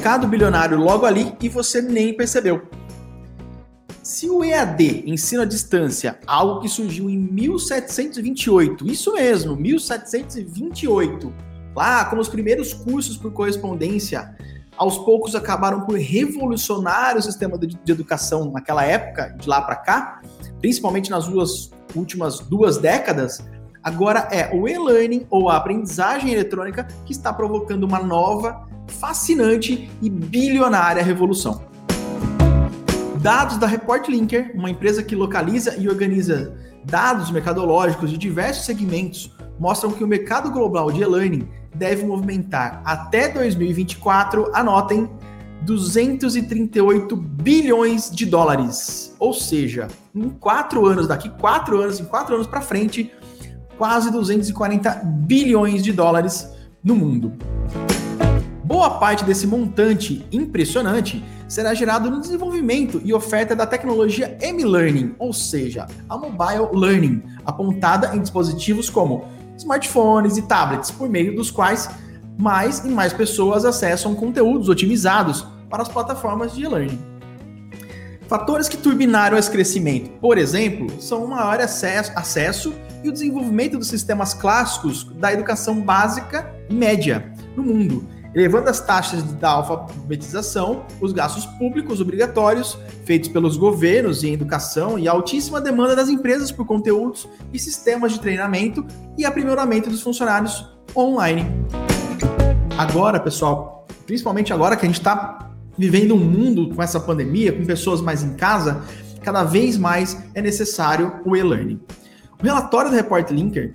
mercado bilionário logo ali e você nem percebeu. Se o EAD, ensino à distância, algo que surgiu em 1728, isso mesmo, 1728, lá como os primeiros cursos por correspondência, aos poucos acabaram por revolucionar o sistema de, de educação naquela época, de lá para cá, principalmente nas duas últimas duas décadas, agora é o e-learning ou a aprendizagem eletrônica que está provocando uma nova, fascinante e bilionária revolução. Dados da Report Linker, uma empresa que localiza e organiza dados mercadológicos de diversos segmentos, mostram que o mercado global de e-learning deve movimentar até 2024, anotem, 238 bilhões de dólares. Ou seja, em quatro anos, daqui quatro anos, em quatro anos para frente, quase 240 bilhões de dólares no mundo. Boa parte desse montante impressionante será gerado no desenvolvimento e oferta da tecnologia M-Learning, ou seja, a mobile learning, apontada em dispositivos como smartphones e tablets, por meio dos quais mais e mais pessoas acessam conteúdos otimizados para as plataformas de e-learning. Fatores que turbinaram esse crescimento, por exemplo, são o maior acesso, acesso e o desenvolvimento dos sistemas clássicos da educação básica e média no mundo, elevando as taxas da alfabetização, os gastos públicos obrigatórios feitos pelos governos em educação e a altíssima demanda das empresas por conteúdos e sistemas de treinamento e aprimoramento dos funcionários online. Agora, pessoal, principalmente agora que a gente está vivendo um mundo com essa pandemia, com pessoas mais em casa, cada vez mais é necessário o e-learning. O relatório do Report Linker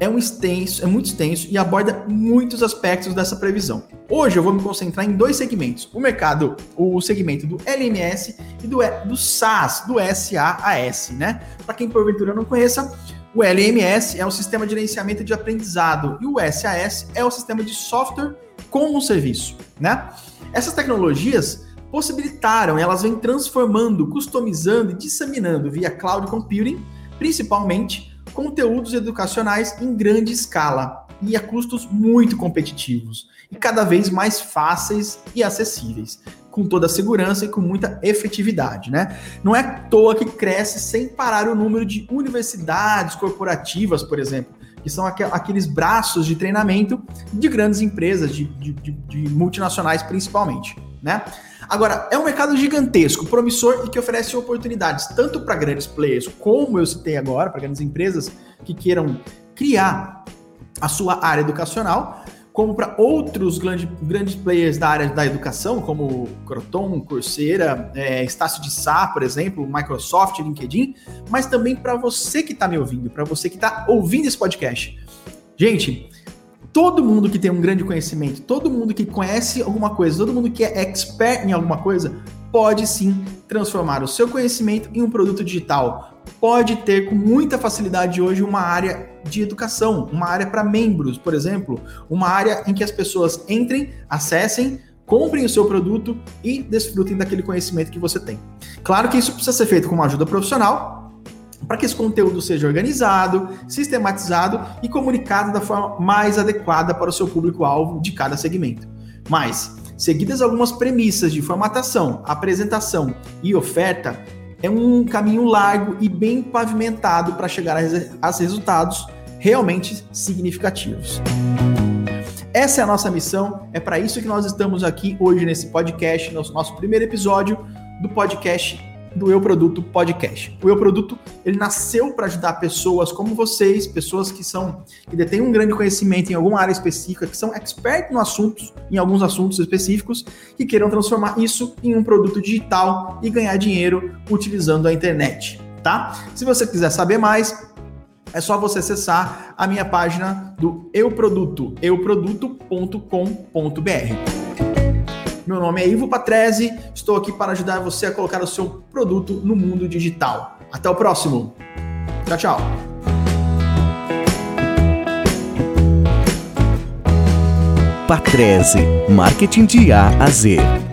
é um extenso, é muito extenso e aborda muitos aspectos dessa previsão. Hoje eu vou me concentrar em dois segmentos: o mercado, o segmento do LMS e do, do SaaS, do SaaS, né? Para quem porventura não conheça, o LMS é o sistema de gerenciamento de aprendizado e o SAS é o sistema de software como serviço, né? Essas tecnologias possibilitaram, elas vêm transformando, customizando e disseminando via cloud computing, principalmente conteúdos educacionais em grande escala e a custos muito competitivos e cada vez mais fáceis e acessíveis, com toda a segurança e com muita efetividade, né? Não é à toa que cresce sem parar o número de universidades corporativas, por exemplo, que são aqueles braços de treinamento de grandes empresas, de, de, de multinacionais principalmente, né? Agora, é um mercado gigantesco, promissor e que oferece oportunidades tanto para grandes players, como eu citei agora, para grandes empresas que queiram criar a sua área educacional, como para outros grande, grandes players da área da educação, como Croton, Coursera, é, Estácio de Sá, por exemplo, Microsoft, LinkedIn, mas também para você que está me ouvindo, para você que está ouvindo esse podcast. Gente, todo mundo que tem um grande conhecimento, todo mundo que conhece alguma coisa, todo mundo que é expert em alguma coisa, pode sim transformar o seu conhecimento em um produto digital. Pode ter com muita facilidade hoje uma área de educação, uma área para membros, por exemplo, uma área em que as pessoas entrem, acessem, comprem o seu produto e desfrutem daquele conhecimento que você tem. Claro que isso precisa ser feito com uma ajuda profissional, para que esse conteúdo seja organizado, sistematizado e comunicado da forma mais adequada para o seu público-alvo de cada segmento. Mas, seguidas algumas premissas de formatação, apresentação e oferta, é um caminho largo e bem pavimentado para chegar a resultados realmente significativos. Essa é a nossa missão, é para isso que nós estamos aqui hoje nesse podcast, nosso, nosso primeiro episódio do podcast do Eu Produto Podcast. O Eu Produto, ele nasceu para ajudar pessoas como vocês, pessoas que são que detêm um grande conhecimento em alguma área específica, que são expertos no assuntos, em alguns assuntos específicos, que queiram transformar isso em um produto digital e ganhar dinheiro utilizando a internet, tá? Se você quiser saber mais, é só você acessar a minha página do Eu Produto, euproduto.com.br. Meu nome é Ivo Patrese, estou aqui para ajudar você a colocar o seu produto no mundo digital. Até o próximo. Tchau, tchau. Patrese, marketing de A a Z.